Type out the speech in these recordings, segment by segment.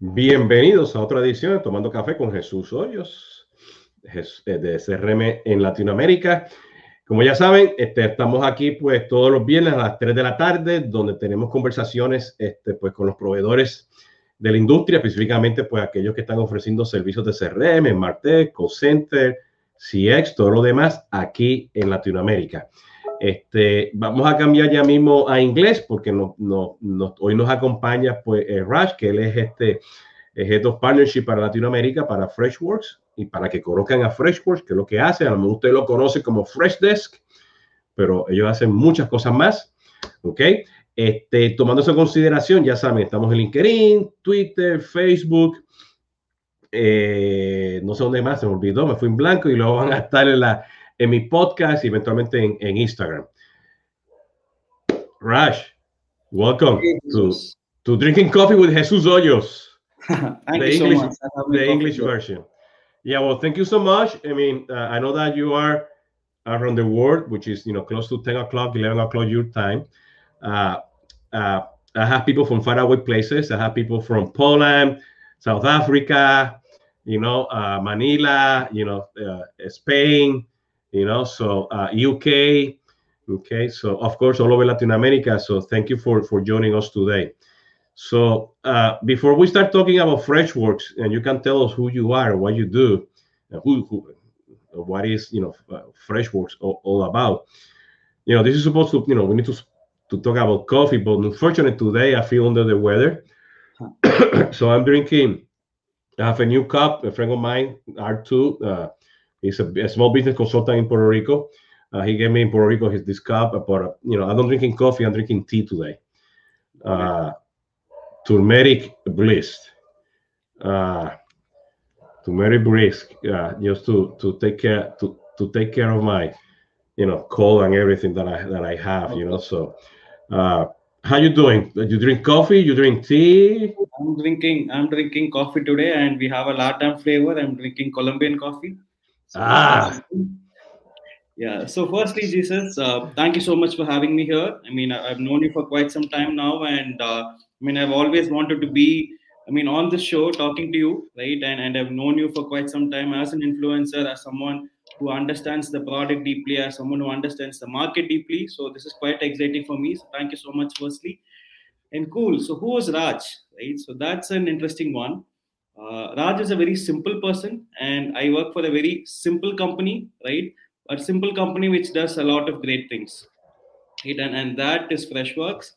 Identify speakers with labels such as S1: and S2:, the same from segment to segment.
S1: Bienvenidos a otra edición de Tomando Café con Jesús Hoyos, eh, de CRM en Latinoamérica. Como ya saben, este, estamos aquí pues todos los viernes a las 3 de la tarde, donde tenemos conversaciones este, pues, con los proveedores de la industria, específicamente pues aquellos que están ofreciendo servicios de CRM, Martech, Call Center, CX, todo lo demás aquí en Latinoamérica. Este, vamos a cambiar ya mismo a inglés porque no, no, hoy nos acompaña pues eh, Raj, que él es este Head of Partnership para Latinoamérica, para Freshworks y para que conozcan a Freshworks, que es lo que hace. A lo mejor usted lo conoce como Freshdesk, pero ellos hacen muchas cosas más. ¿Ok? Este, tomando eso en consideración, ya saben, estamos en LinkedIn, Twitter, Facebook, eh, no sé dónde más, se me olvidó, me fui en blanco y luego van a estar en la en mi podcast y eventualmente en, en Instagram. Raj, welcome to, to Drinking Coffee with Jesus Hoyos. the English, so the English version. Yeah, well, thank you so much. I mean, uh, I know that you are around the world, which is you know close to 10 o'clock, 11 o'clock your time. Uh, uh, I have people from faraway places. I have people from Poland, South Africa, you know, uh, Manila, you know, uh, Spain, you know, so uh, UK, okay, so of course all over Latin America. So thank you for for joining us today. So uh, before we start talking about Freshworks, and you can tell us who you are, what you do, who, who what is you know uh, Freshworks all, all, about. You know, this is supposed to you know we need to to talk about coffee, but unfortunately today I feel under the weather, so I'm drinking. I have a new cup. A friend of mine, R2. Uh, He's a, a small business consultant in Puerto Rico. Uh, he gave me in Puerto Rico his this cup, but you know, I'm not drinking coffee. I'm drinking tea today. Uh, turmeric bliss. Uh, turmeric bliss, uh, just to to take care to to take care of my, you know, cold and everything that I that I have. You know, so. Uh, how you doing? You drink coffee? You drink tea?
S2: I'm drinking. I'm drinking coffee today, and we have a Latam flavor. I'm drinking Colombian coffee.
S1: So, ah.
S2: Yeah. So, firstly, Jesus, uh, thank you so much for having me here. I mean, I've known you for quite some time now, and uh, I mean, I've always wanted to be, I mean, on the show talking to you, right? And and I've known you for quite some time as an influencer, as someone who understands the product deeply, as someone who understands the market deeply. So, this is quite exciting for me. So, thank you so much, firstly. And cool. So, who was Raj? Right. So, that's an interesting one. Uh, Raj is a very simple person, and I work for a very simple company, right? A simple company which does a lot of great things, right? And, and that is Freshworks.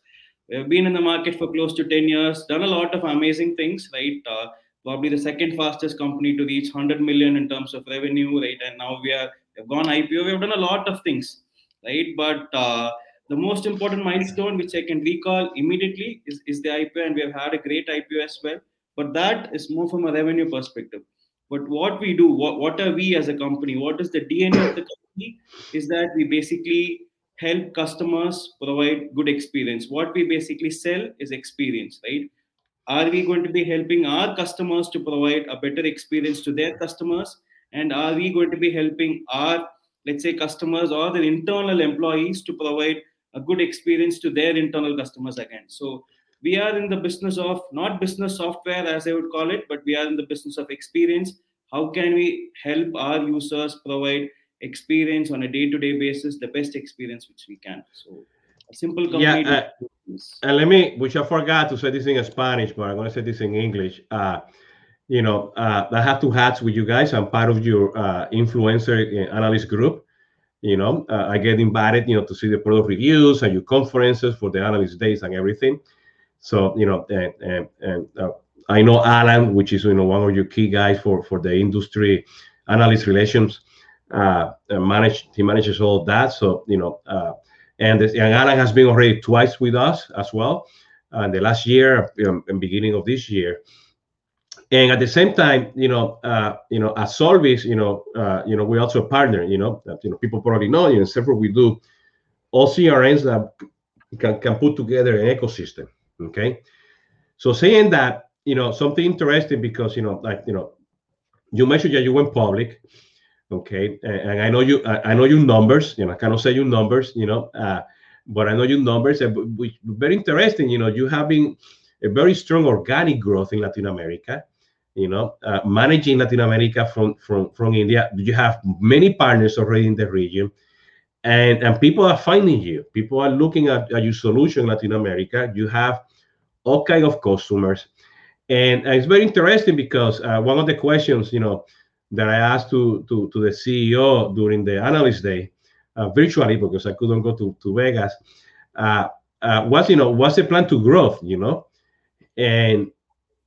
S2: We have been in the market for close to 10 years, done a lot of amazing things, right? Uh, probably the second fastest company to reach 100 million in terms of revenue, right? And now we are have gone IPO. We have done a lot of things, right? But uh, the most important milestone which I can recall immediately is, is the IPO, and we have had a great IPO as well but that is more from a revenue perspective. But what we do what, what are we as a company what is the dna of the company is that we basically help customers provide good experience. What we basically sell is experience right? Are we going to be helping our customers to provide a better experience to their customers? And are we going to be helping our let's say customers or their internal employees to provide a good experience to their internal customers again? So we are in the business of not business software as i would call it but we are in the business of experience. How can we help our users provide experience on a day-to-day basis the best experience which we can? So a simple
S1: company yeah, uh, and let me which i forgot to say this in spanish but i'm going to say this in english. Uh, you know uh, i have two hats with you guys. I'm part of your uh, influencer uh, analyst group. You know uh, i get invited you know to see the product reviews and your conferences for the analyst days and everything so you know, and, and, and uh, I know Alan, which is you know one of your key guys for for the industry analyst relations. Uh, manage he manages all that. So you know, uh, and, and Alan has been already twice with us as well. And the last year, um, in beginning of this year, and at the same time, you know, uh, you know, at Solvis, you know, uh, you know, we also a partner. You know, that, you know, people probably know. You know, several we do all CRNs that can can put together an ecosystem. Okay. So saying that, you know, something interesting because, you know, like, you know, you mentioned that you went public. Okay. And, and I know you, I, I, know your numbers, you know, I cannot say your numbers, you know, uh, but I know your numbers, and which very interesting. You know, you have been a very strong organic growth in Latin America. You know, uh, managing Latin America from from from India, you have many partners already in the region, and and people are finding you. People are looking at, at your solution in Latin America. You have all kind of customers, and, and it's very interesting because uh, one of the questions, you know, that I asked to to, to the CEO during the analyst day, uh, virtually because I couldn't go to to Vegas, uh, uh, was you know what's the plan to growth, you know, and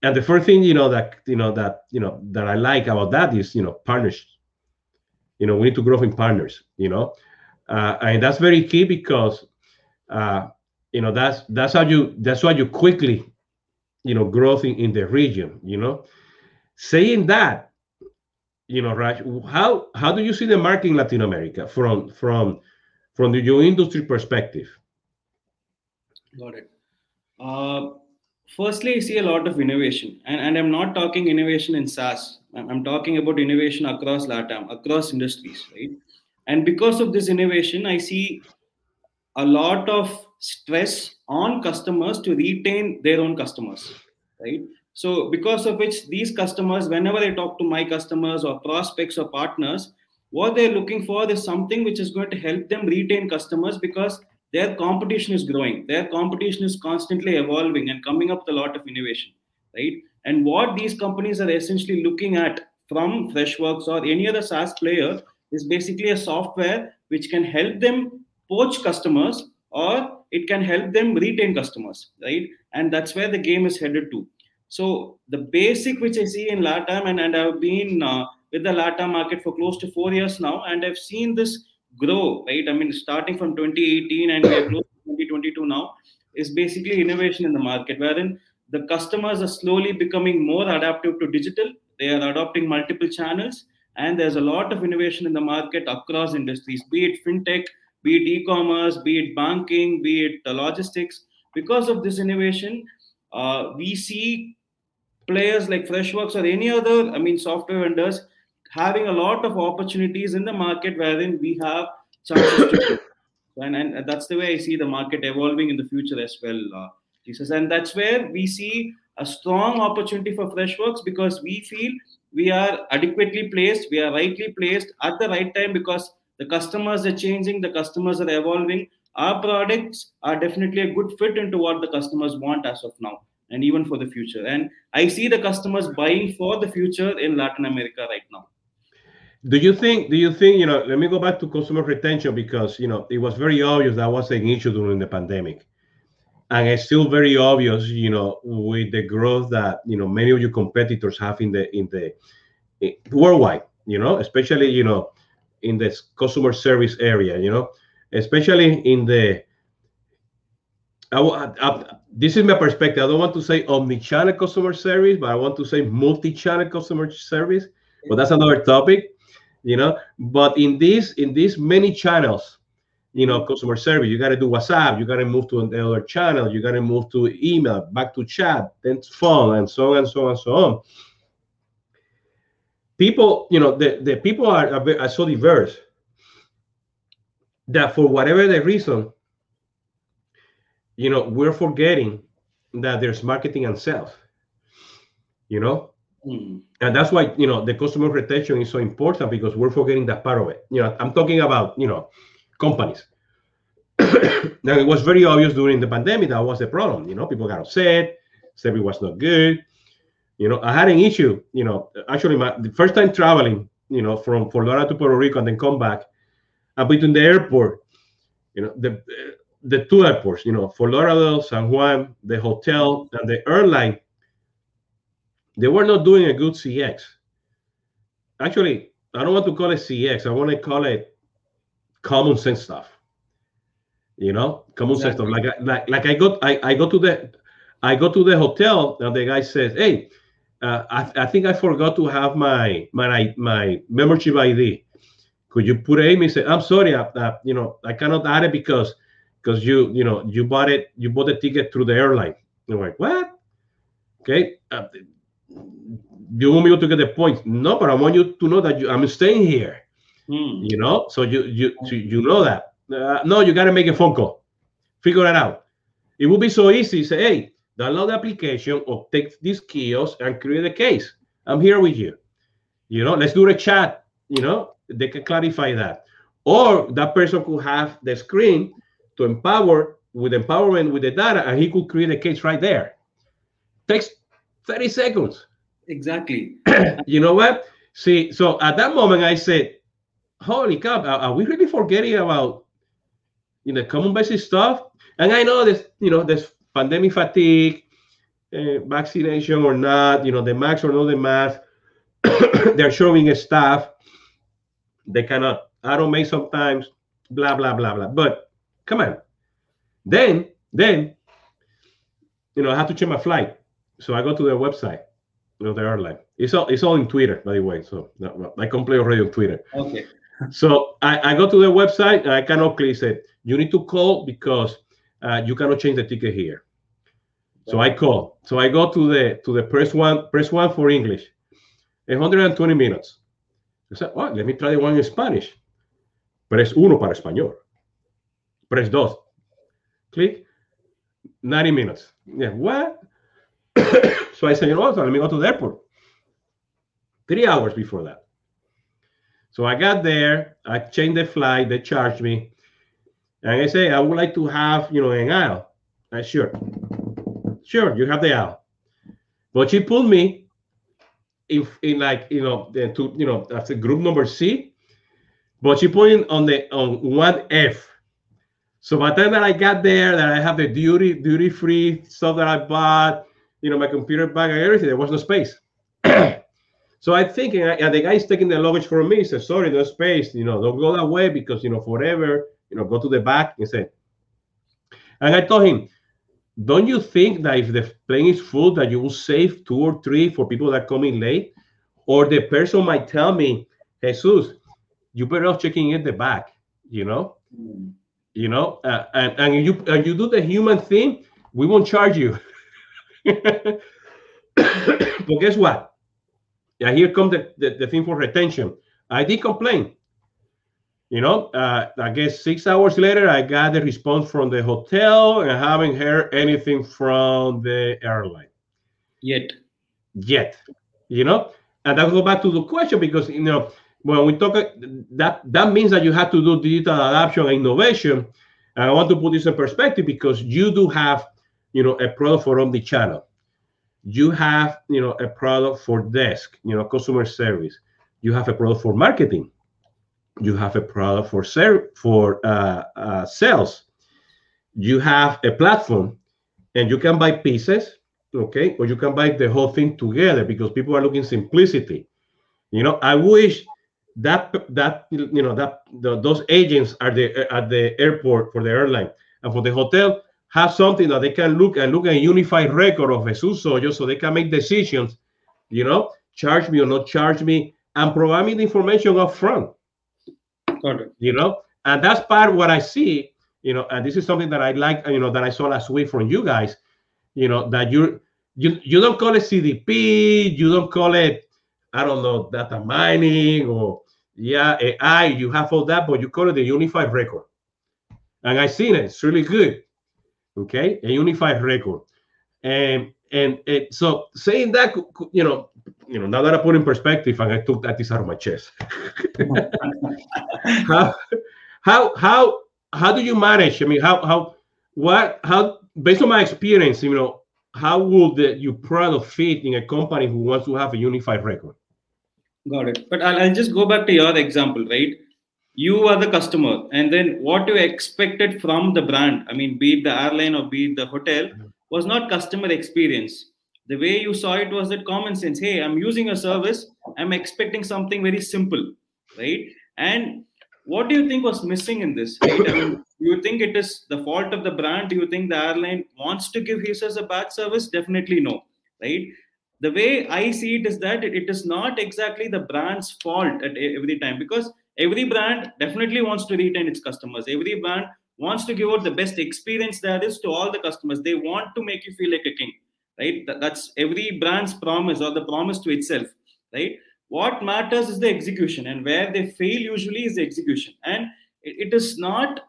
S1: and the first thing you know that you know that you know that I like about that is you know partners. You know, we need to grow in partners. You know, uh, and that's very key because uh, you know that's that's how you that's why you quickly you know growth in, in the region. You know, saying that, you know, Raj, how how do you see the market in Latin America from from from the, your industry perspective?
S2: Got it. Uh, firstly, I see a lot of innovation, and, and I'm not talking innovation in SaaS. I'm, I'm talking about innovation across LATAM, across industries, right? And because of this innovation, I see a lot of stress on customers to retain their own customers, right? So, because of which these customers, whenever they talk to my customers or prospects or partners, what they're looking for is something which is going to help them retain customers because their competition is growing their competition is constantly evolving and coming up with a lot of innovation right and what these companies are essentially looking at from freshworks or any other saas player is basically a software which can help them poach customers or it can help them retain customers right and that's where the game is headed to so the basic which i see in latam and, and i've been uh, with the latam market for close to four years now and i've seen this grow, right? I mean, starting from 2018 and we're close to 2022 now, is basically innovation in the market, wherein the customers are slowly becoming more adaptive to digital. They are adopting multiple channels, and there's a lot of innovation in the market across industries, be it fintech, be it e-commerce, be it banking, be it logistics. Because of this innovation, uh, we see players like Freshworks or any other, I mean, software vendors having a lot of opportunities in the market wherein we have chances to and, and that's the way I see the market evolving in the future as well, uh, Jesus. And that's where we see a strong opportunity for Freshworks because we feel we are adequately placed, we are rightly placed at the right time because the customers are changing, the customers are evolving. Our products are definitely a good fit into what the customers want as of now and even for the future. And I see the customers buying for the future in Latin America right now
S1: do you think do you think you know let me go back to customer retention because you know it was very obvious that was an issue during the pandemic and it's still very obvious you know with the growth that you know many of your competitors have in the in the in, worldwide you know especially you know in the customer service area you know? Especially in the I, I, this is my perspective. I don't want to say omni-channel customer service but i want to say multi-channel customer service but that's another topic you know? But in this in these many channels you know customer service you got to do whatsapp you got to move to another channel you got to move to email back to chat then phone and so on and so on and so on people you know the, the people are, are so diverse that for whatever the reason you know we're forgetting that there's marketing and sales you know Mm. And that's why you know the customer retention is so important because we're forgetting that part of it. You know, I'm talking about you know companies. now it was very obvious during the pandemic that was the problem. You know, people got upset, service was not good. You know, I had an issue. You know, actually, my the first time traveling, you know, from Lauderdale to Puerto Rico and then come back, and between the airport, you know, the the two airports, you know, Fort Lauderdale, San Juan, the hotel, and the airline they were not doing a good CX. Actually, I don't want to call it CX. I want to call it common sense stuff. You know, common exactly. sense stuff. Like, like, like I got, I, I go to the, I go to the hotel, and the guy says, "Hey, uh, I, I think I forgot to have my my my membership ID. Could you put it in?" He said, "I'm sorry, I, uh, you know, I cannot add it because because you you know you bought it, you bought the ticket through the airline." I'm like, "What?" Okay, uh, you want me to get the point? No, but I want you to know that you, I'm staying here. Mm. You know, so you you you know that. Uh, no, you got to make a phone call. Figure it out. It would be so easy. Say, hey, download the application or take this kiosk and create a case. I'm here with you. You know, let's do a chat. You know, they can clarify that. Or that person could have the screen to empower with empowerment with the data, and he could create a case right there. Takes 30 seconds.
S2: Exactly.
S1: you know what? See, so at that moment I said, holy cow, are, we really forgetting about you know common basic stuff? And I know this, you know, there's pandemic fatigue, uh, vaccination or not, you know, the max or not the mask. They're showing a staff. They cannot automate sometimes, blah, blah, blah, blah. But come on. Then, then, you know, I have to check my flight. So I go to their website, you know, the airline. It's all it's all in Twitter, by the way. So I can play already on Twitter.
S2: Okay.
S1: So I, I go to their website and I cannot click it. you need to call because uh, you cannot change the ticket here. So I call. So I go to the to the press one press one for English. 120 minutes. I said, oh, let me try the one in Spanish. Press uno para español. Press dos. Click. 90 minutes. Yeah, what? so I said, you know what? So let me go to the airport. Three hours before that. So I got there, I changed the flight, they charged me. And I say, I would like to have, you know, an aisle. I sure. Sure, you have the aisle. But she put me in, in like, you know, to, you know, that's a group number C. But she put in on the on one F. So by the time that I got there, that I have the duty duty free stuff that I bought, you know, my computer bag and everything, there was no space. So I think, and the guy is taking the luggage for me. He says, "Sorry, no space. You know, don't go that way because you know forever. You know, go to the back." and say. and I told him, "Don't you think that if the plane is full, that you will save two or three for people that come in late, or the person might tell me, Jesus, you better off checking in the back. You know, mm. you know, uh, and and you and you do the human thing, we won't charge you." but guess what? Yeah, here comes the, the, the thing for retention. I did complain. You know, uh, I guess six hours later, I got the response from the hotel and I haven't heard anything from the airline.
S2: Yet.
S1: Yet. You know, and that go back to the question because, you know, when we talk, that that means that you have to do digital adoption and innovation. And I want to put this in perspective because you do have, you know, a product for the channel you have you know a product for desk you know customer service you have a product for marketing you have a product for ser- for uh, uh, sales you have a platform and you can buy pieces okay or you can buy the whole thing together because people are looking simplicity you know i wish that that you know that the, those agents are the at the airport for the airline and for the hotel have something that they can look and look at a unified record of Jesus Hoyos so they can make decisions, you know, charge me or not charge me, and provide me the information up front.
S2: Got.
S1: You know, and that's part of what I see, you know, and this is something that I like, you know, that I saw last week from you guys, you know, that you're you you don't call it CDP, you don't call it, I don't know, data mining or yeah, AI, you have all that, but you call it the unified record. And I seen it, it's really good okay, a unified record. And and, and so saying that, you know, you know, now that I put in perspective and I took that this out of my chest. how, how, how, how do you manage? I mean, how, how, what, how, based on my experience, you know, how would the, you product fit in a company who wants to have a unified record?
S2: Got it. But I'll, I'll just go back to your example, right? you are the customer and then what you expected from the brand i mean be it the airline or be it the hotel mm-hmm. Was not customer experience. The way you saw it was that common sense. Hey i'm using a service. I'm expecting something very simple right? And what do you think was missing in this right? I mean you think it is the fault of the brand? Do you think the airline wants to give users a bad service? Definitely no right? The way i see it is that it is not exactly the brand's fault at every time because every brand definitely wants to retain its customers. Every brand wants to give out the best experience there is to all the customers. They want to make you feel like a king right? That's every brand's promise or the promise to itself right? What matters is the execution and where they fail usually is the execution. And it, is not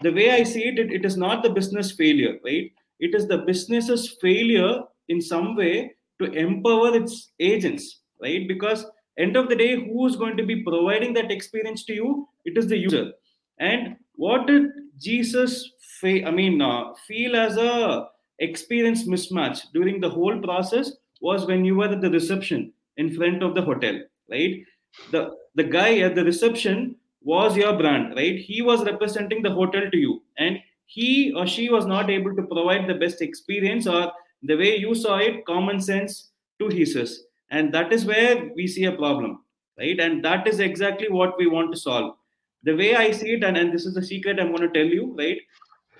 S2: the way i see it, it it is not the business failure right? It is the business's failure in some way to empower its agents right? Because end of the day who is going to be providing that experience to you? It is the user. And what did jesus i mean uh, feel as a experience mismatch during the whole process was when you were at the reception in front of the hotel right? The the guy at the reception was your brand right? He was representing the hotel to you and he or she was not able to provide the best experience or the way you saw it common sense to hisses and that is where we see a problem right? And that is exactly what we want to solve the way i see it and, and this is the secret i'm going to tell you right?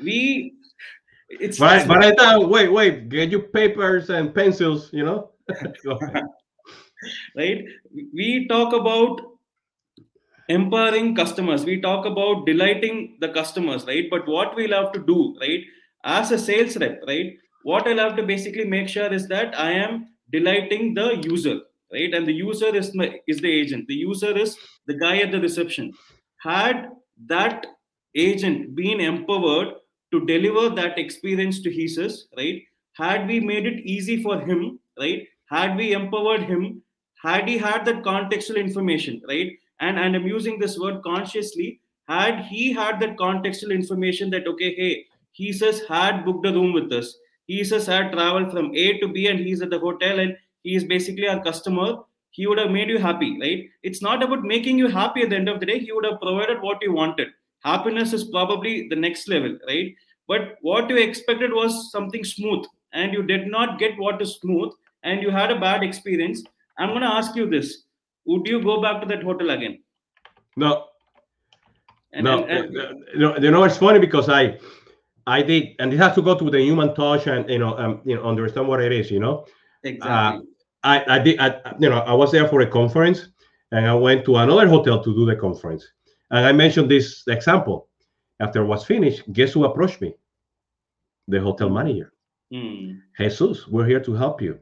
S2: We
S1: it's but, but i thought wait wait get your papers and pencils you know?
S2: Right? We talk about empowering customers. We talk about delighting the customers right? But what we'll have to do right? As a sales rep right? What i'll have to basically make sure is that i am delighting the user right? And the user is my, is the agent. The user is the guy at the reception had that agent been empowered to deliver that experience to his right? Had we made it easy for him right? Had we empowered him had he had that contextual information right? And and i'm using this word consciously had he had that contextual information that okay hey Jesus had booked a room with us. He says had traveled from a to b and he's at the hotel and he is basically our customer he would have made you happy right it's not about making you happy at the end of the day he would have provided what you wanted happiness is probably the next level right but what you expected was something smooth and you did not get what is smooth and you had a bad experience i'm going to ask you this would you go back to that hotel again?
S1: No. And, no, and, and, you, know, you know, it's funny because I, I did, and it has to go to the human touch and you know, um, you know, understand what it is. You know,
S2: exactly. Uh,
S1: I, I did, I, you know, I was there for a conference, and I went to another hotel to do the conference, and I mentioned this example. After it was finished, guess who approached me? The hotel manager. Mm. Jesus, we're here to help you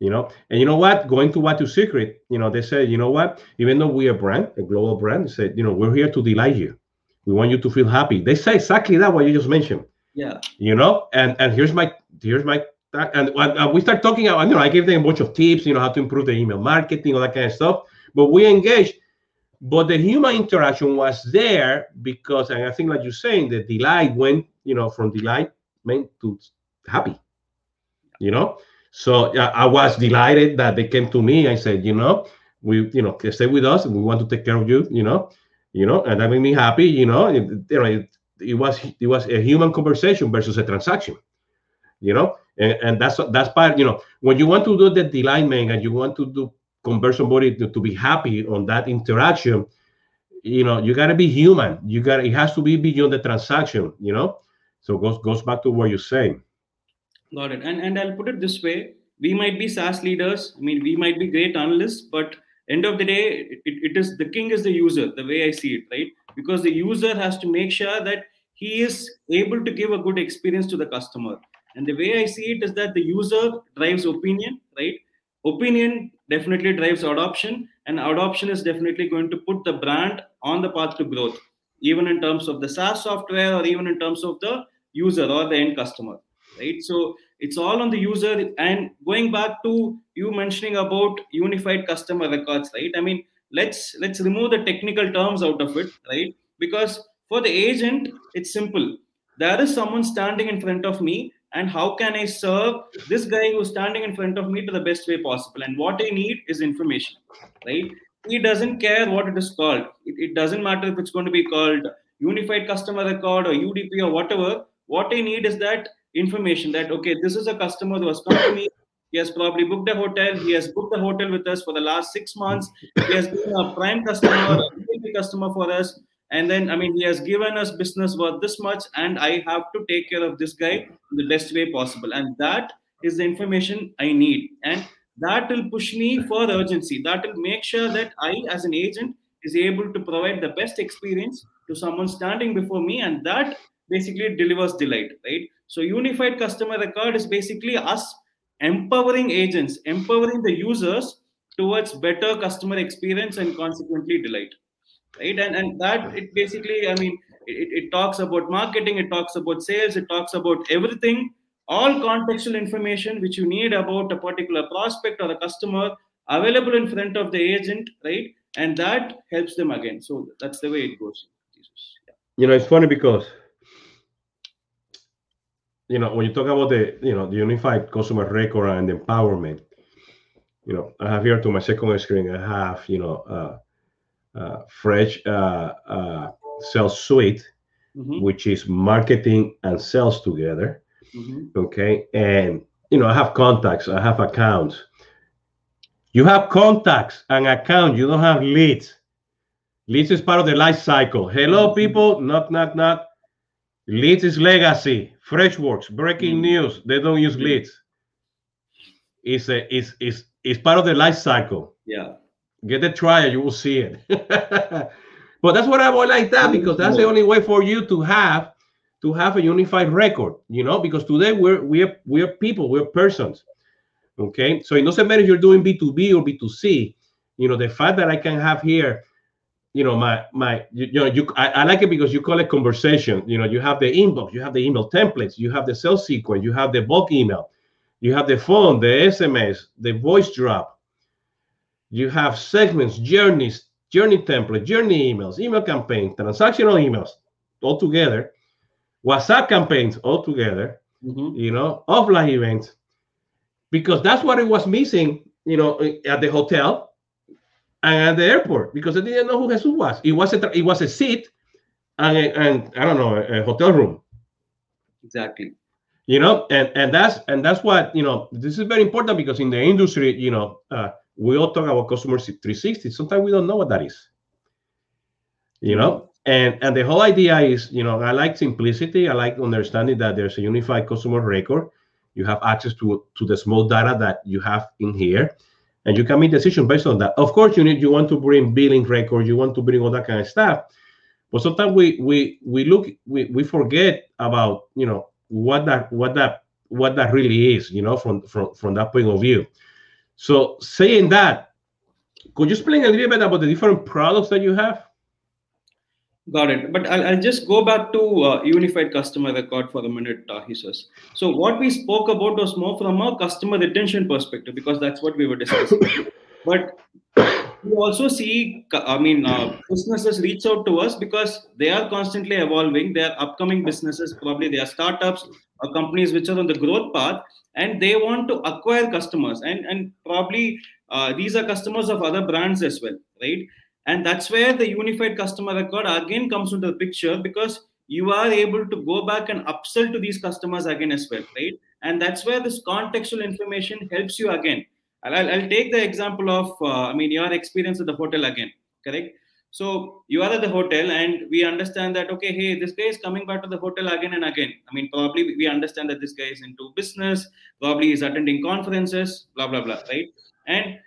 S1: you know and you know what going to what to secret you know they said you know what even though we're a brand a global brand they said you know we're here to delight you we want you to feel happy they say exactly that what you just mentioned
S2: yeah
S1: you know and and here's my here's my and uh, we start talking about you know i gave them a bunch of tips you know how to improve the email marketing all that kind of stuff but we engaged but the human interaction was there because and i think like you're saying the delight went you know from delight meant to happy you know so yeah, I was delighted that they came to me. I said, you know, we, you know, stay with us. We want to take care of you, you know, you know, and that made me happy. You know, it, you know, it, it was it was a human conversation versus a transaction, you know, and, and that's that's part. You know, when you want to do the delight and you want to do convert somebody to, to be happy on that interaction, you know, you got to be human. You got it has to be beyond the transaction, you know. So goes goes back to what you're saying.
S2: Got it. And and I'll put it this way: we might be SaaS leaders. I mean, we might be great analysts, but end of the day, it, it is the king is the user. The way I see it, right? Because the user has to make sure that he is able to give a good experience to the customer. And the way I see it is that the user drives opinion, right? Opinion definitely drives adoption, and adoption is definitely going to put the brand on the path to growth, even in terms of the SaaS software or even in terms of the user or the end customer right? So it's all on the user. And going back to you mentioning about unified customer records right? I mean let's let's remove the technical terms out of it right? Because for the agent it's simple. There is someone standing in front of me and how can i serve this guy who's standing in front of me to the best way possible? And what i need is information right? He doesn't care what it is called. It, it doesn't matter if it's going to be called unified customer record or udp or whatever. What i need is that information that okay this is a customer who has come to me. He has probably booked a hotel. He has booked a hotel with us for the last six months. He has been a prime customer a customer for us and then i mean he has given us business worth this much and i have to take care of this guy the best way possible. And that is the information i need. And that will push me for urgency. That will make sure that i as an agent is able to provide the best experience to someone standing before me and that basically delivers delight right? So unified customer record is basically us empowering agents, empowering the users towards better customer experience and consequently delight. Right. And, and that it basically, I mean, it, it talks about marketing, it talks about sales, it talks about everything all contextual information which you need about a particular prospect or a customer available in front of the agent, right? And that helps them again. So that's the way it goes.
S1: Yeah. You know, it's funny because you know when you talk about the you know the unified customer record and empowerment, you know, I have here to my second screen, I have you know uh, uh, fresh uh, uh, sales suite, mm-hmm. which is marketing and sales together Mm-hmm. Okay. And, you know, I have contacts, I have accounts. You have contacts and accounts, you don't have leads. Leads is part of the life cycle. Hello, mm-hmm. people. Knock, knock, knock. Leads is legacy. Freshworks, breaking mm-hmm. news. They don't use leads. It's a it's it's it's part of the life cycle.
S2: Yeah.
S1: Get the trial, you will see it. but that's what I would like that because that's the mm. only way for you to have to have a unified record, you know, because today we're we're we're people, we're persons. Okay. So it doesn't matter if you're doing B2B or B2C, you know, the fact that I can have here, you know, my my you, you know, you I, I like it because you call it conversation. You know, you have the inbox, you have the email templates, you have the sales sequence, you have the bulk email, you have the phone, the SMS, the voice drop, you have segments, journeys, journey template, journey emails, email campaigns, transactional emails all together WhatsApp campaigns all together, mm-hmm. you know, offline events, because that's what it was missing, you know, at the hotel and at the airport, because they didn't know who Jesus was. It was a it was a seat and, a, and I don't know a hotel room.
S2: Exactly.
S1: You know, and and that's and that's what you know. This is very important because in the industry, you know, uh, we all talk about customer 360. Sometimes we don't know what that is. You know, and and the whole idea is you know i like simplicity. I like understanding that there's a unified customer record. You have access to to the small data that you have in here and you can make decisions based on that. Of course you need you want to bring billing records. You want to bring all that kind of stuff. But sometimes we we we look we, we forget about you know what that what that what that really is you know from from from that point of view so saying that could you explain a little bit about the different products that you have
S2: Got it. But I'll, I'll just go back to uh, unified customer record for a minute, uh, Jesus. So what we spoke about was more from a customer retention perspective because that's what we were discussing. but we also see, I mean, uh, businesses reach out to us because they are constantly evolving. They are upcoming businesses, probably they are startups companies which are on the growth path, and they want to acquire customers. And and probably uh, these are customers of other brands as well, right? and that's where the unified customer record again comes into the picture because you are able to go back and upsell to these customers again as well right and that's where this contextual information helps you again i'll, I'll take the example of uh, i mean your experience at the hotel again correct so you are at the hotel and we understand that okay hey this guy is coming back to the hotel again and again. I mean probably we understand that this guy is into business probably is attending conferences blah blah blah right? And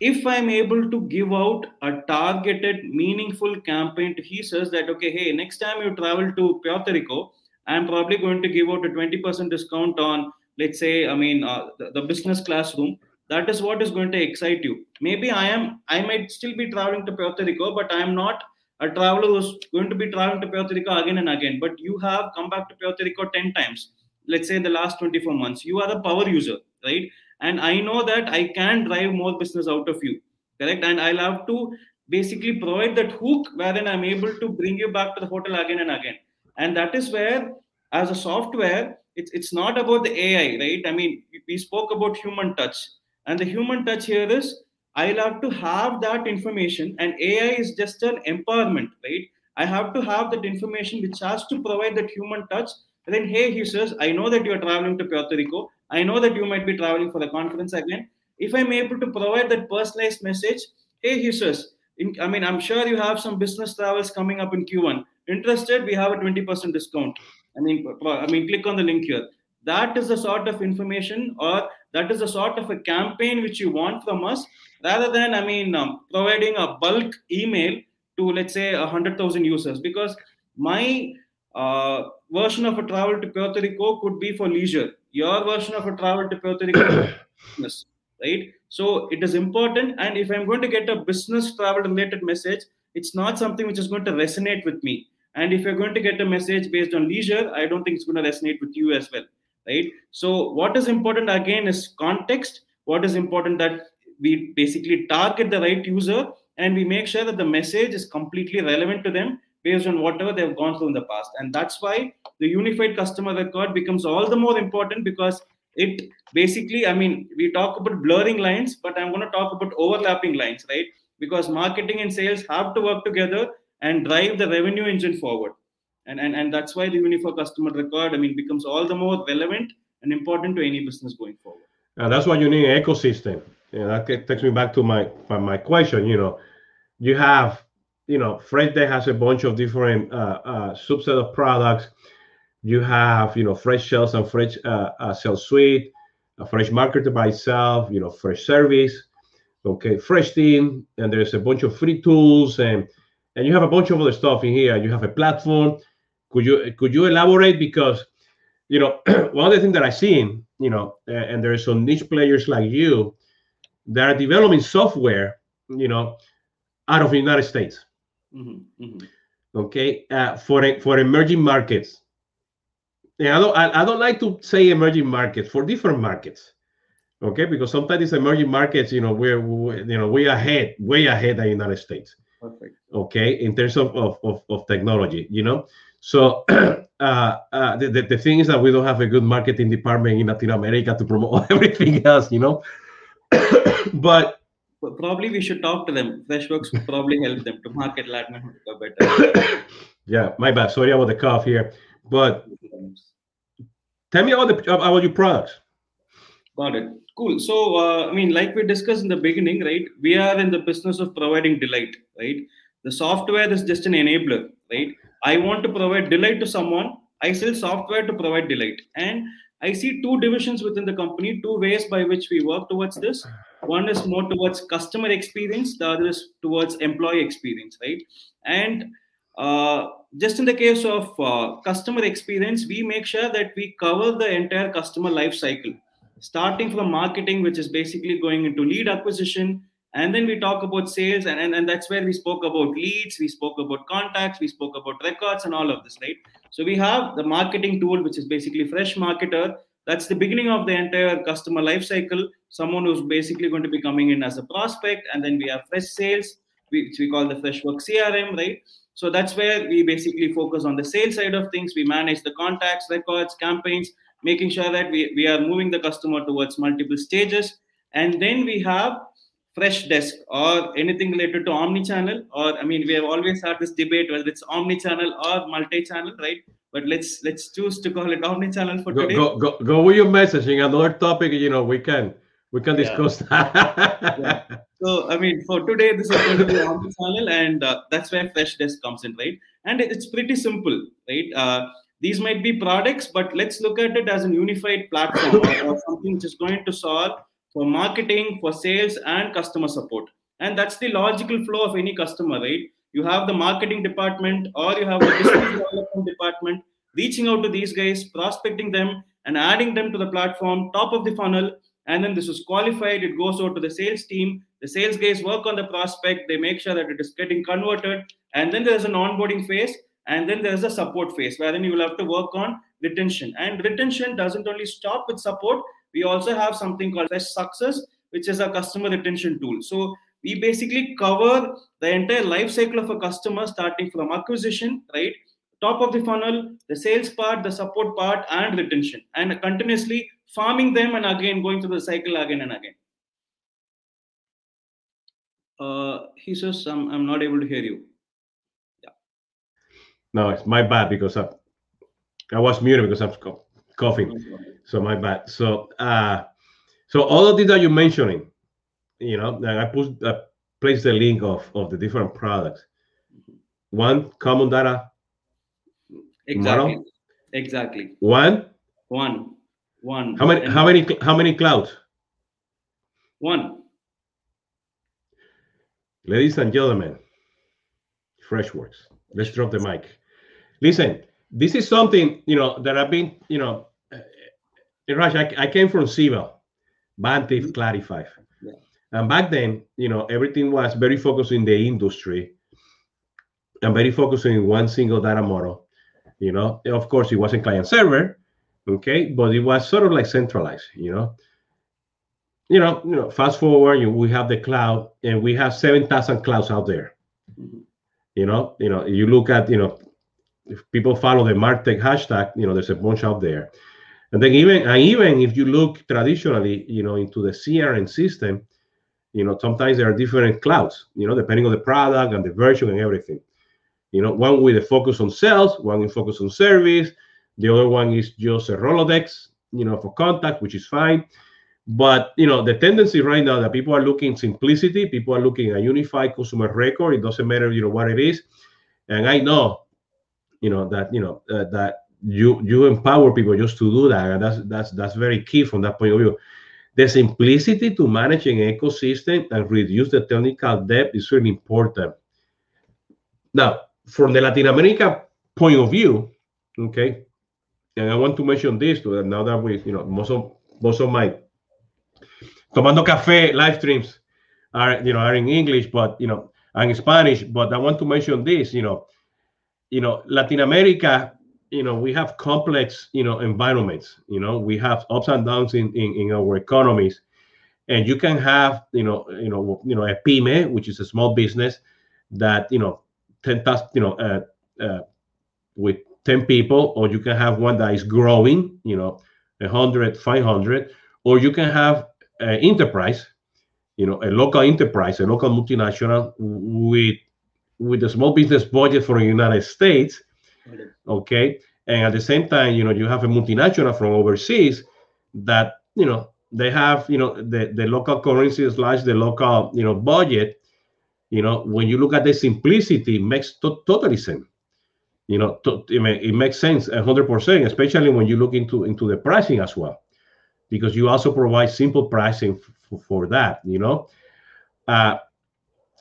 S2: if i'm able to give out a targeted meaningful campaign to Jesus that okay hey next time you travel to puerto rico i'm probably going to give out a 20% discount on let's say i mean uh, the, the, business classroom that is what is going to excite you. Maybe i am i might still be traveling to puerto rico but i am not a traveler who's going to be traveling to puerto rico again and again. But you have come back to puerto rico 10 times let's say in the last 24 months. You are a power user right? And i know that i can drive more business out of you correct? And i'll have to basically provide that hook wherein i'm able to bring you back to the hotel again and again. And that is where as a software it's, it's not about the ai right? I mean we spoke about human touch and the human touch here is i'll have to have that information and ai is just an empowerment right i have to have that information which has to provide that human touch and then hey Jesus i know that you're traveling to puerto rico I know that you might be traveling for the conference again. If I'm able to provide that personalized message, hey, users, in, I mean, I'm sure you have some business travels coming up in Q1. Interested? We have a 20% discount. I mean, I mean, click on the link here. That is the sort of information, or that is the sort of a campaign which you want from us, rather than, I mean, um, providing a bulk email to let's say hundred thousand users. Because my uh, version of a travel to Puerto Rico could be for leisure your version of a travel to Puerto Rico business, right? So it is important. And if I'm going to get a business travel related message, it's not something which is going to resonate with me. And if you're going to get a message based on leisure, I don't think it's going to resonate with you as well, right? So what is important again is context. What is important that we basically target the right user and we make sure that the message is completely relevant to them based on whatever they've gone through in the past. And that's why the unified customer record becomes all the more important because it basically i mean we talk about blurring lines but i'm going to talk about overlapping lines right? Because marketing and sales have to work together and drive the revenue engine forward and and, and that's why the unified customer record i mean becomes all the more relevant and important to any business going forward
S1: uh, that's why you need an ecosystem and that takes me back to my my, question you know you have you know, Freshdesk has a bunch of different uh, uh, subset of products. You have, you know, fresh Freshsales and fresh uh, uh, sales suite, a Freshmarketer by itself, you know, Freshservice, okay, Freshteam, and there's a bunch of free tools and and you have a bunch of other stuff in here. You have a platform. Could you could you elaborate because you know one of the things that I've seen, you know, and there's some niche players like you that are developing software, you know, out of the United States Mm-hmm, mm-hmm. Okay, uh, for for emerging markets. And I don't I, I don't like to say emerging markets for different markets. Okay, because sometimes these emerging markets, you know, we're, we, you know we ahead, way ahead of the United States. Perfect. Okay, in terms of of, of, of technology, you know. So uh, uh, the, the, the thing is that we don't have a good marketing department in Latin America to promote everything else, you know. but
S2: probably we should talk to them. Freshworks would probably help them to market Latin America better.
S1: yeah, my bad. Sorry about the cough here, but tell me about the about your products.
S2: Got it. Cool. So, uh, I mean, like we discussed in the beginning, right? We are in the business of providing delight, right? The software is just an enabler, right? I want to provide delight to someone. I sell software to provide delight, and I see two divisions within the company, two ways by which we work towards this. One is more towards customer experience, the other is towards employee experience, right? And uh, just in the case of uh, customer experience, we make sure that we cover the entire customer life cycle, starting from marketing, which is basically going into lead acquisition, and then we talk about sales, and, and, and that's where we spoke about leads, we spoke about contacts, we spoke about records, and all of this, right? So we have the marketing tool, which is basically Freshmarketer. That's the beginning of the entire customer life cycle. Someone who's basically going to be coming in as a prospect and then we have Freshsales which we call the Freshwork crm right? So that's where we basically focus on the sales side of things. We manage the contacts records campaigns making sure that we, we are moving the customer towards multiple stages. And then we have Freshdesk or anything related to omni-channel or i mean we have always had this debate whether it's omni-channel or multi-channel right but let's let's choose to call it omni-channel for
S1: go,
S2: today.
S1: Go, go, go with your messaging. Another topic, you know, we can we can discuss yeah. that.
S2: yeah. So I mean, for today, this is going to be omni-channel, and uh, that's where Freshdesk comes in, right? And it's pretty simple, right? Uh, these might be products, but let's look at it as a unified platform or, or something which is going to solve for marketing, for sales, and customer support. And that's the logical flow of any customer, right? you have the marketing department or you have the business development department reaching out to these guys prospecting them and adding them to the platform top of the funnel and then this is qualified it goes out to the sales team the sales guys work on the prospect they make sure that it is getting converted and then there's an onboarding phase and then there's a support phase wherein you will have to work on retention and retention doesn't only stop with support we also have something called Freshsuccess which is a customer retention tool. So we basically cover the entire life cycle of a customer starting from acquisition right? Top of the funnel the sales part the support part and retention. And continuously farming them and again going through the cycle again and again. Uh, Jesus I'm, I'm not able to hear you.
S1: Yeah. No it's my bad because i i was muted because i'm coughing so my bad so uh so all of these that you're mentioning you know, I put I place the link of of the different products. One common data.
S2: Exactly. Model. Exactly.
S1: One.
S2: One. One.
S1: How many? How many? How many clouds?
S2: One.
S1: Ladies and gentlemen, Freshworks. Let's drop the mic. Listen, this is something you know that I've been, you know, Raj, I, I came from Siebel, Vantive, mm-hmm. Clarify. And back then, you know, everything was very focused in the industry and very focused in one single data model. You know, of course, it wasn't client server, Okay, but it was sort of like centralized, you know. You know, you know. Fast forward, you, we have the cloud, and we have seven thousand clouds out there. Mm-hmm. You know, you know. You look at, you know, if people follow the Martech hashtag, you know, there's a bunch out there. And then even and even if you look traditionally, you know, into the CRM system, you know, sometimes there are different clouds, you know, depending on the product and the version and everything. You know, one with a focus on sales, one with focus on service. The other one is just a Rolodex, you know, for contact, which is fine. But you know, the tendency right now that people are looking simplicity, people are looking a unified customer record. It doesn't matter, you know, what it is. And I know, you know, that you know uh, that you you empower people just to do that, and that's that's that's very key from that point of view. The simplicity to manage an ecosystem and reduce the technical debt is really important. Now, from the Latin America point of view, okay, and I want to mention this to now that we, you know, most of most of my Tomando Cafe live streams are, you know, are in English, but you know, and Spanish. But I want to mention this, you know, you know, Latin America, you know, we have complex, you know, environments. You know, we have ups and downs in in, in our economies, and you can have, you know, you know, you know, a pyme, which is a small business that you know 10,000, you know, uh, uh, with 10 people, or you can have one that is growing, you know, 100, 500, or you can have an enterprise, you know, a local enterprise, a local multinational with with a small business budget for the United States, okay, and at the same time, you know, you have a multinational from overseas that you know they have you know the the local currency slash the local you know budget you know, when you look at the simplicity, it makes to- totally sense. You know, to, it, makes sense 100%, especially when you look into, into the pricing as well, because you also provide simple pricing f- for that, you know. Uh,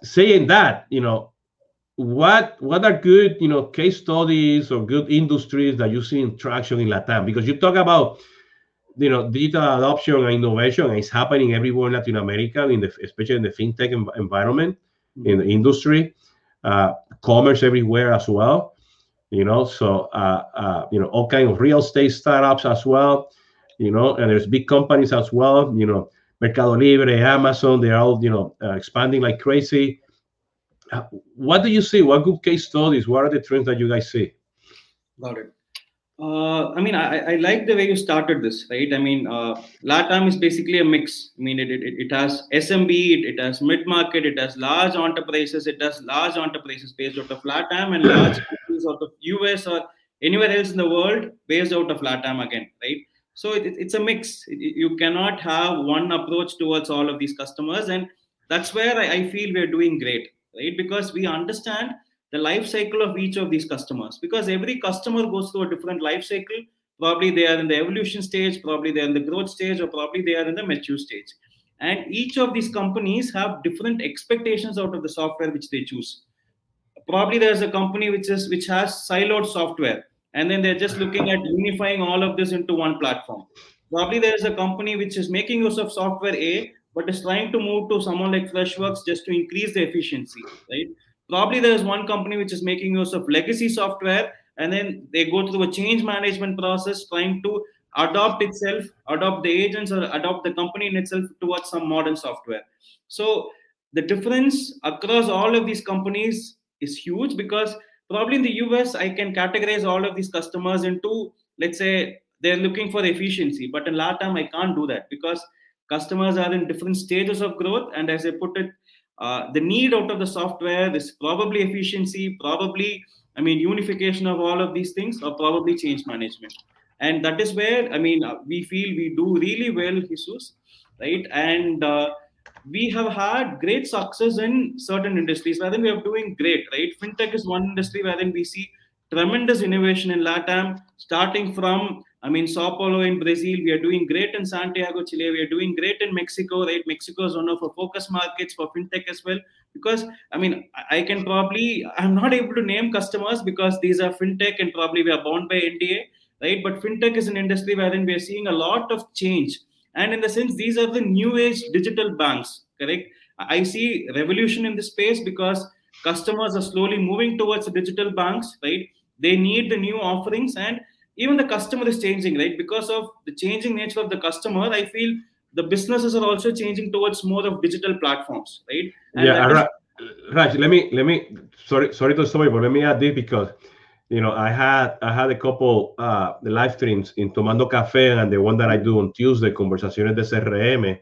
S1: saying that, you know, what what are good, you know, case studies or good industries that you see in traction in Latam? Because you talk about, you know, digital adoption and innovation, is happening everywhere in Latin America, in the especially in the fintech environment in the industry, uh, commerce everywhere as well. You know, so uh, uh, you know all kind of real estate startups as well. You know, and there's big companies as well. You know, Mercado Libre, Amazon, they're all you know uh, expanding like crazy. Uh, what do you see? What good case studies? What are the trends that you guys see?
S2: Got it. Uh, I mean, I, I like the way you started this, right? I mean, uh, LATAM is basically a mix. I mean, it, it, it has SMB, it, it has mid market, it has large enterprises, it has large enterprises based out of LATAM and large companies out of US or anywhere else in the world based out of LATAM again, right? So it, it's a mix. you cannot have one approach towards all of these customers. And that's where I, I feel we're doing great, right? Because we understand the life cycle of each of these customers. Because every customer goes through a different life cycle. Probably they are in the evolution stage probably they are in the growth stage or probably they are in the mature stage. And each of these companies have different expectations out of the software which they choose. Probably there's a company which is which has siloed software and then they're just looking at unifying all of this into one platform. Probably there's a company which is making use of software a but is trying to move to someone like freshworks just to increase the efficiency right? Probably there's one company which is making use of legacy software and then they go through a change management process trying to adopt itself adopt the agents or adopt the company in itself towards some modern software. So the difference across all of these companies is huge because probably in the us i can categorize all of these customers into let's say they're looking for efficiency but in latam i can't do that because customers are in different stages of growth and as i put it uh, the need out of the software is probably efficiency, probably, I mean, unification of all of these things, or probably change management. And that is where, I mean, uh, we feel we do really well, Jesus, right? And uh, we have had great success in certain industries where we are doing great, right? FinTech is one industry where we see tremendous innovation in LATAM, starting from I mean, Sao Paulo in Brazil, we are doing great in Santiago, Chile, we are doing great in Mexico, right? Mexico is one of our focus markets for fintech as well. Because, I mean, I can probably, I'm not able to name customers because these are fintech and probably we are bound by NDA, right? But fintech is an industry wherein we are seeing a lot of change. And in the sense, these are the new age digital banks, correct? I see revolution in this space because customers are slowly moving towards digital banks, right? They need the new offerings and even the customer is changing, right? Because of the changing nature of the customer, I feel the businesses are also changing towards more of digital platforms, right?
S1: And yeah, Raj, Raj, let me let me sorry sorry to you, but let me add this because you know I had I had a couple uh the live streams in Tomando Café and the one that I do on Tuesday, Conversaciones de CRM,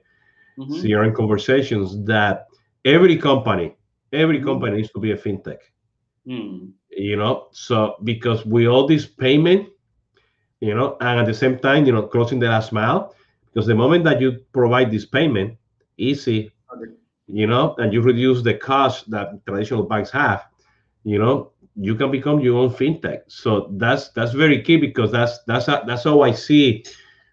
S1: mm-hmm. CRM conversations that every company every mm-hmm. company needs to be a fintech. Mm. You know, so because we all this payment, you know, and at the same time, you know, closing the last mile, because the moment that you provide this payment easy, you know, and you reduce the cost that traditional banks have, you know, you can become your own fintech. So that's that's very key because that's that's that's how I see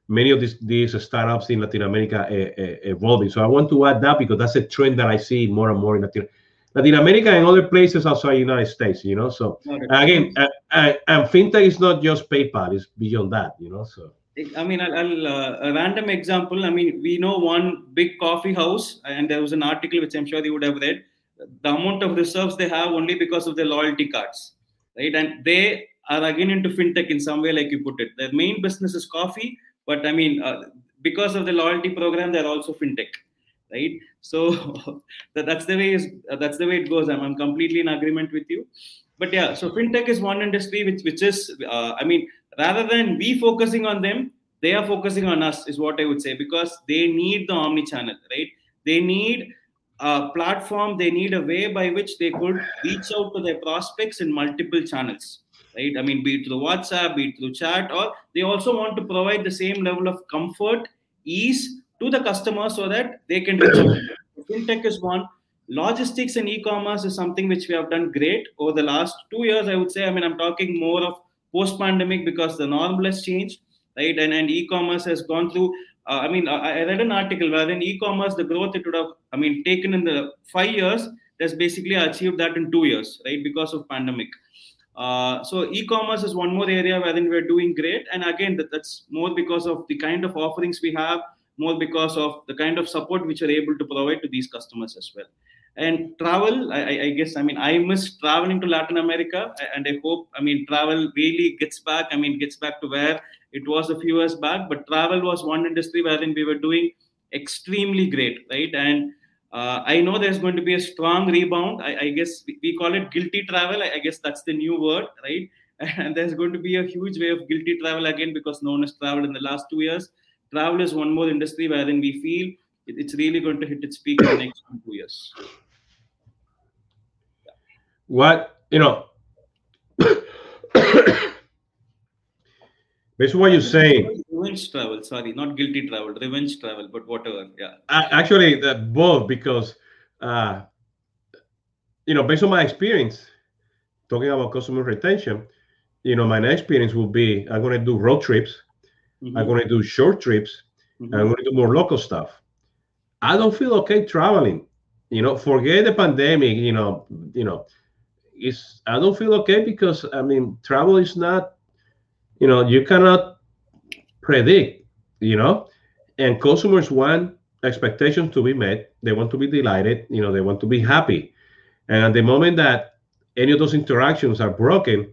S1: many of these these startups in Latin America uh, uh, evolving. So I want to add that because that's a trend that I see more and more in Latin Latin America and other places outside the United States. You know, so again, and fintech is not just PayPal; it's beyond that. You know, so.
S2: I mean, I'll, I'll uh, a random example. I mean, we know one big coffee house, and there was an article which I'm sure you would have read. The amount of reserves they have only because of their loyalty cards, right? And they are again into fintech in some way, like you put it. Their main business is coffee, but I mean, uh, because of the loyalty program, they're also fintech, right? So that, that's the way is uh, that's the way it goes. I'm, I'm completely in agreement with you. But yeah, so fintech is one industry which which is uh, I mean, rather than we focusing on them, they are focusing on us, is what I would say, because they need the omni channel, right? They need a platform, they need a way by which they could reach out to their prospects in multiple channels right? I mean, be it through WhatsApp, be it through chat, or they also want to provide the same level of comfort, ease to the customer so that they can reach out. Fintech is one. Logistics and e-commerce is something which we have done great over the last two years. I would say. I mean, I'm talking more of post-pandemic because the normal has changed, right? And and e-commerce has gone through. Uh, I mean, I, I read an article where in e-commerce the growth it would have, I mean, taken in the five years, has basically achieved that in two years, right? Because of pandemic. Uh, so e-commerce is one more area wherein we're doing great, and again, that, that's more because of the kind of offerings we have, more because of the kind of support which we're able to provide to these customers as well. And travel, I, I guess, I mean, I miss traveling to Latin America, and I hope, I mean, travel really gets back. I mean, gets back to where it was a few years back. But travel was one industry wherein we were doing extremely great, right? And uh, I know there's going to be a strong rebound. I, I guess we, we, call it guilty travel. I, I, guess that's the new word, right? And there's going to be a huge wave of guilty travel again because no one has traveled in the last two years. Travel is one more industry wherein we feel it's really going to hit its peak in the next two years.
S1: What, you know, Based on what you're saying,
S2: revenge travel. Sorry, not guilty travel, revenge travel, but whatever. Yeah.
S1: Actually, that both because, uh, you know, based on my experience, talking about customer retention, you know, my next experience will be I'm going to do road trips, mm-hmm. I'm going to do short trips, mm-hmm. I'm going to do more local stuff. I don't feel okay traveling. You know, forget the pandemic. You know, you know, it's I don't feel okay because I mean, travel is not you know you cannot predict you know and consumers want expectations to be met they want to be delighted you know they want to be happy and at the moment that any of those interactions are broken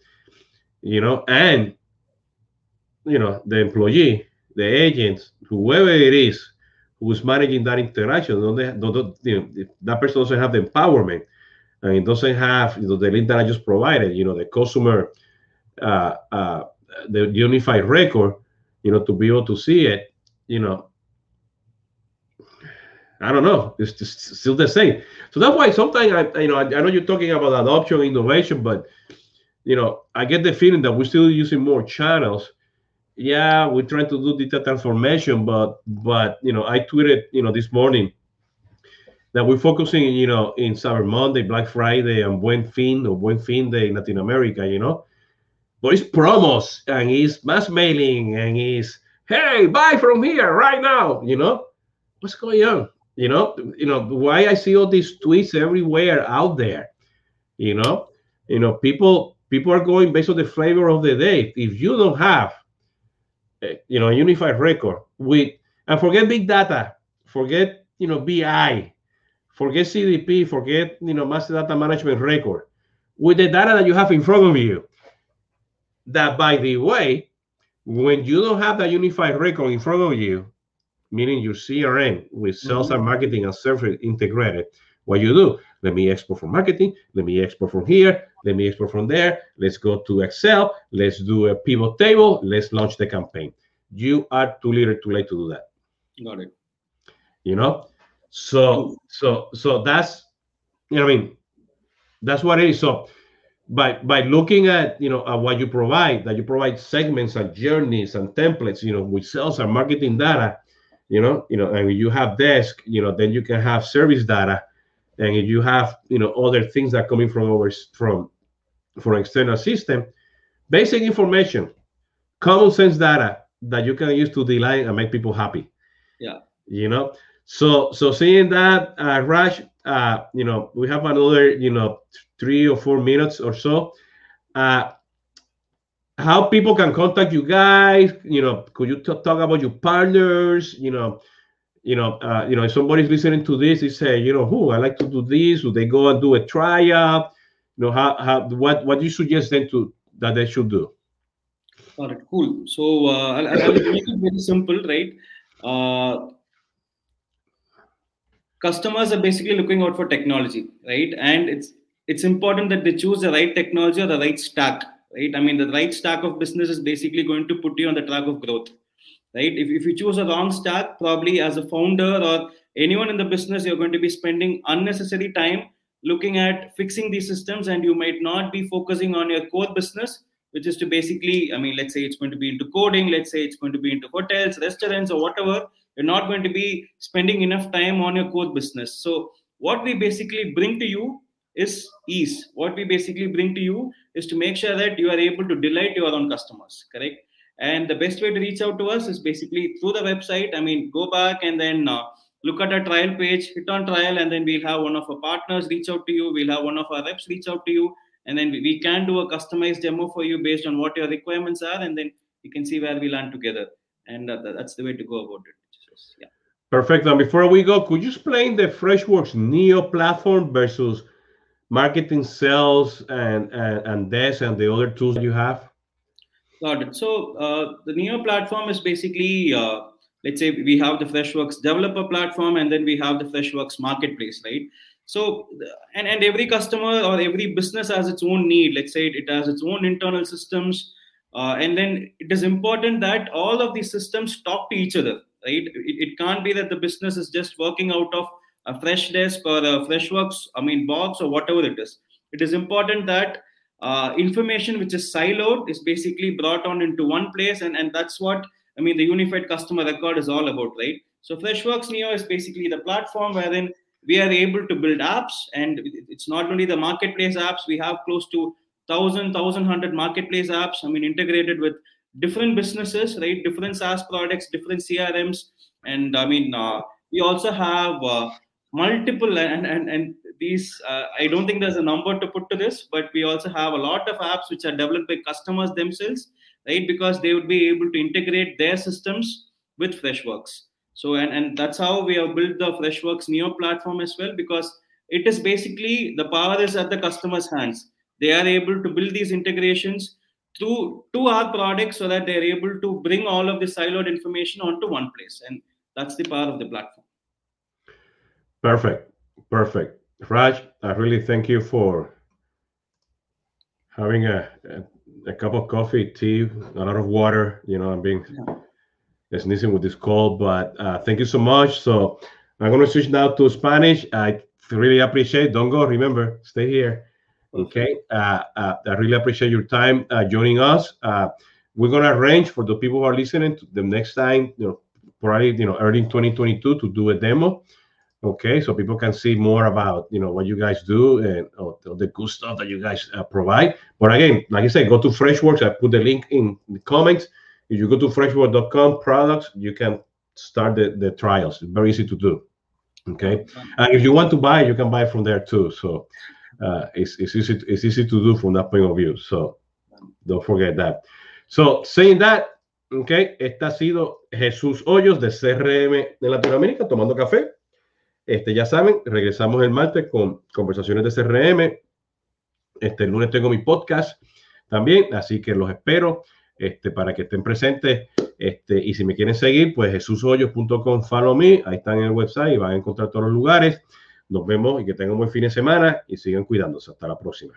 S1: you know and you know the employee the agents whoever it is who's managing that interaction don't they, don't, you know, that person doesn't have the empowerment and it doesn't have you know, the link that i just provided you know the customer uh, uh, the unified record, you know, to be able to see it, you know, I don't know. It's just still the same. So that's why sometimes I, you know, I, I, know you're talking about adoption, innovation, but you know, I get the feeling that we're still using more channels. Yeah, we're trying to do data transformation, but but you know, I tweeted, you know, this morning that we're focusing, you know, in Cyber Monday, Black Friday, and Buen Fin or Buen Fin Day in Latin America, you know, but it's promos and it's mass mailing and it's hey buy from here right now you know. What's going on? You know you know why i see all these tweets everywhere out there you know. You know people people are going based on the flavor of the day. If you don't have you know a unified record with and forget big data forget you know bi forget cdp forget you know master data management record with the data that you have in front of you that by the way when you don't have that unified record in front of you, meaning your CRM with sales mm-hmm. and marketing and service integrated, what you do? Let me export from marketing. Let me export from here. Let me export from there. Let's go to Excel. Let's do a pivot table. Let's launch the campaign. You are too little too late to do that.
S2: Got it.
S1: You know, so so so that's you know I mean that's what it is. So by by looking at you know at what you provide, that you provide segments and journeys and templates, you know, with sales and marketing data, you know, you know, and you have desk, you know, then you can have service data and if you have you know other things that coming from over from from external system basic information common sense data that you can use to delight and make people happy.
S2: Yeah.
S1: You know? So so seeing that uh Raj uh you know we have another you know three or four minutes or so uh how people can contact you guys you know could you talk about your partners you know you know, uh, you know, if somebody's listening to this, they say, you know, who I like to do this. Do they go and do a tryout? You know, how, how what what do you suggest them to that they should do?
S2: All right, cool. So uh, I'll, I'll make it very simple, right? Uh, customers are basically looking out for technology, right? And it's it's important that they choose the right technology or the right stack, right? I mean, the right stack of business is basically going to put you on the track of growth right? If, if you choose a wrong stack probably as a founder or anyone in the business you're going to be spending unnecessary time looking at fixing these systems and you might not be focusing on your core business which is to basically i mean let's say it's going to be into coding let's say it's going to be into hotels restaurants or whatever you're not going to be spending enough time on your core business. So what we basically bring to you is ease. What we basically bring to you is to make sure that you are able to delight your own customers correct and the best way to reach out to us is basically through the website. I mean, go back and then uh, look at our trial page, hit on trial, and then we'll have one of our partners reach out to you. We'll have one of our reps reach out to you. And then we, we can do a customized demo for you based on what your requirements are. And then you can see where we land together. And that's the way to go about it. Yeah.
S1: Perfect. And before we go, could you explain the Freshworks Neo platform versus marketing, sales, and and, and this and the other tools you have?
S2: Got it. So uh, the Neo platform is basically, uh, let's say we have the Freshworks developer platform, and then we have the Freshworks marketplace, right? So and and every customer or every business has its own need. Let's say it, has its own internal systems, uh, and then it is important that all of these systems talk to each other, right? It, it can't be that the business is just working out of a Freshdesk or a Freshworks, I mean box or whatever it is. It is important that uh, information which is siloed is basically brought on into one place and, and that's what i mean the unified customer record is all about right? So freshworks neo is basically the platform wherein we are able to build apps and it's not only the marketplace apps. We have close to 1000 1100 marketplace apps i mean integrated with different businesses right? Different saas products different crms and i mean uh, we also have uh, multiple and and, and these uh, i don't think there's a number to put to this but we also have a lot of apps which are developed by customers themselves right? Because they would be able to integrate their systems with freshworks. So and, and that's how we have built the freshworks neo platform as well because it is basically the power is at the customer's hands. They are able to build these integrations through to our products so that they're able to bring all of the siloed information onto one place and that's the power of the platform
S1: perfect perfect Raj, I really thank you for having a, a, a, cup of coffee, tea, a lot of water. You know, I'm being sneezing with this cold, but uh, thank you so much. So I'm going to switch now to Spanish. I really appreciate. Don't go. Remember, stay here. Okay. Uh, uh, I really appreciate your time uh, joining us. Uh, we're going to arrange for the people who are listening to the next time, you know, probably you know early 2022 to do a demo okay so people can see more about you know what you guys do and oh, the good stuff that you guys uh, provide. But again like i said go to freshworks. I put the link in the comments. If you go to freshworks.com products you can start the, the trials. It's very easy to do okay? And if you want to buy you can buy from there too. So uh, it's, it's easy to, it's easy to do from that point of view. So don't forget that. So saying that okay esta ha sido Jesús Hoyos de CRM de Latinoamérica tomando café Este, ya saben, regresamos el martes con conversaciones de CRM. Este, el lunes tengo mi podcast también, así que los espero. este, para que estén presentes. Este, y si me quieren seguir, pues jesushoyos.com, follow me, ahí están en el website y van a encontrar todos los lugares. Nos vemos y que tengan un buen fin de semana y sigan cuidándose. Hasta la próxima.